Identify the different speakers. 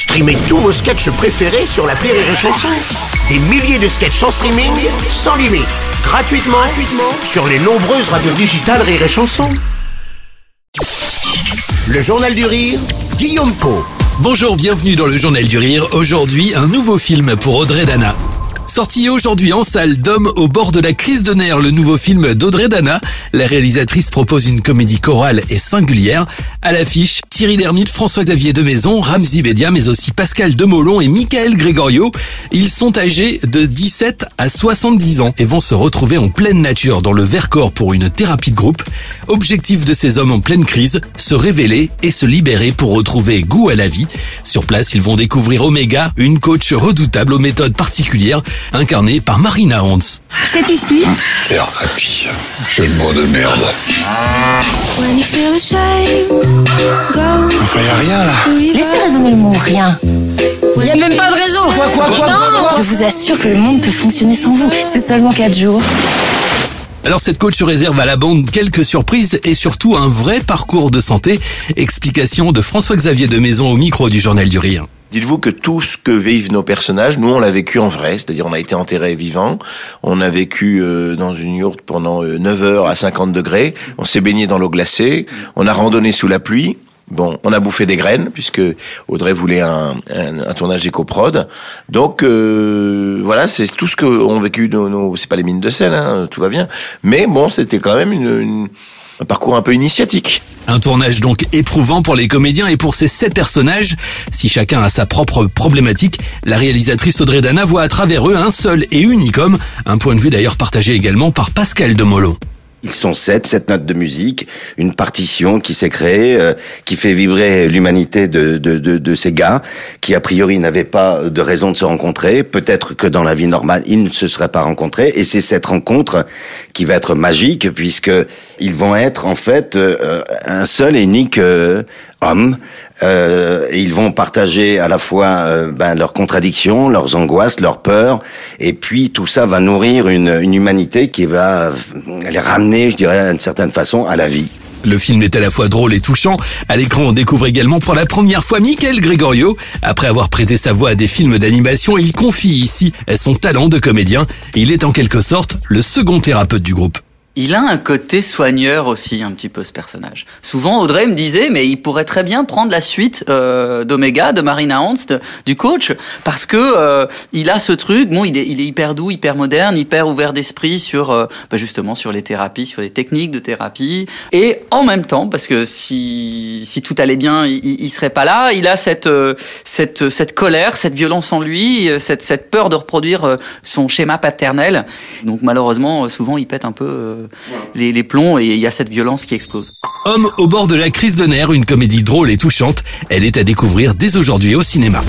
Speaker 1: Streamez tous vos sketchs préférés sur la Rire et Chanson. Des milliers de sketchs en streaming, sans limite, gratuitement, gratuitement sur les nombreuses radios digitales Rire et Chanson. Le Journal du Rire, Guillaume Po.
Speaker 2: Bonjour, bienvenue dans le Journal du Rire. Aujourd'hui, un nouveau film pour Audrey Dana. Sorti aujourd'hui en salle d'Homme au bord de la crise de nerfs, le nouveau film d'Audrey Dana. La réalisatrice propose une comédie chorale et singulière. À l'affiche, Thierry Lhermitte, François-Xavier de Maison, Ramzi Bedia, mais aussi Pascal Demolon et Michael Gregorio. Ils sont âgés de 17 à 70 ans et vont se retrouver en pleine nature dans le Vercors pour une thérapie de groupe. Objectif de ces hommes en pleine crise, se révéler et se libérer pour retrouver goût à la vie. Sur place, ils vont découvrir Omega, une coach redoutable aux méthodes particulières incarné par Marina Hans.
Speaker 3: C'est ici
Speaker 4: Thérapie, jeu de mots de merde. Enfin, y a rien là.
Speaker 3: Laissez raisonner le mot rien.
Speaker 5: Il n'y a même pas de raison.
Speaker 4: Quoi, quoi, quoi, quoi, quoi
Speaker 3: Je vous assure que le monde peut fonctionner sans vous. C'est seulement 4 jours.
Speaker 2: Alors cette coach réserve à la bande quelques surprises et surtout un vrai parcours de santé. Explication de François-Xavier de Maison au micro du Journal du Rire.
Speaker 6: Dites-vous que tout ce que vivent nos personnages, nous on l'a vécu en vrai, c'est-à-dire on a été enterré vivant, on a vécu euh, dans une yourte pendant euh, 9 heures à 50 degrés, on s'est baigné dans l'eau glacée, on a randonné sous la pluie, Bon, on a bouffé des graines puisque Audrey voulait un, un, un tournage éco-prod. Donc euh, voilà, c'est tout ce que ont vécu nos, nos c'est pas les mines de sel, hein, tout va bien. Mais bon, c'était quand même une, une, un parcours un peu initiatique.
Speaker 2: Un tournage donc éprouvant pour les comédiens et pour ces sept personnages. Si chacun a sa propre problématique, la réalisatrice Audrey Dana voit à travers eux un seul et unique homme, un point de vue d'ailleurs partagé également par Pascal Demolon.
Speaker 7: Ils sont sept, sept notes de musique, une partition qui s'est créée, euh, qui fait vibrer l'humanité de, de, de, de, ces gars, qui a priori n'avaient pas de raison de se rencontrer. Peut-être que dans la vie normale, ils ne se seraient pas rencontrés. Et c'est cette rencontre qui va être magique, puisque ils vont être en fait euh, un seul et unique euh, homme. Euh, ils vont partager à la fois euh, ben, leurs contradictions, leurs angoisses, leurs peurs, et puis tout ça va nourrir une, une humanité qui va les ramener, je dirais, d'une certaine façon, à la vie.
Speaker 2: Le film est à la fois drôle et touchant. À l'écran, on découvre également pour la première fois Michael Gregorio. Après avoir prêté sa voix à des films d'animation, il confie ici son talent de comédien. Il est en quelque sorte le second thérapeute du groupe.
Speaker 8: Il a un côté soigneur aussi, un petit peu ce personnage. Souvent, Audrey me disait, mais il pourrait très bien prendre la suite euh, d'Omega, de Marina Hans, du coach, parce que euh, il a ce truc. Bon, il est, il est hyper doux, hyper moderne, hyper ouvert d'esprit sur, euh, bah, justement, sur les thérapies, sur les techniques de thérapie, et en même temps, parce que si si tout allait bien, il, il serait pas là. Il a cette euh, cette cette colère, cette violence en lui, euh, cette cette peur de reproduire son schéma paternel. Donc malheureusement, souvent, il pète un peu. Euh, les, les plombs et il y a cette violence qui explose.
Speaker 2: Homme au bord de la crise de nerfs, une comédie drôle et touchante. Elle est à découvrir dès aujourd'hui au cinéma.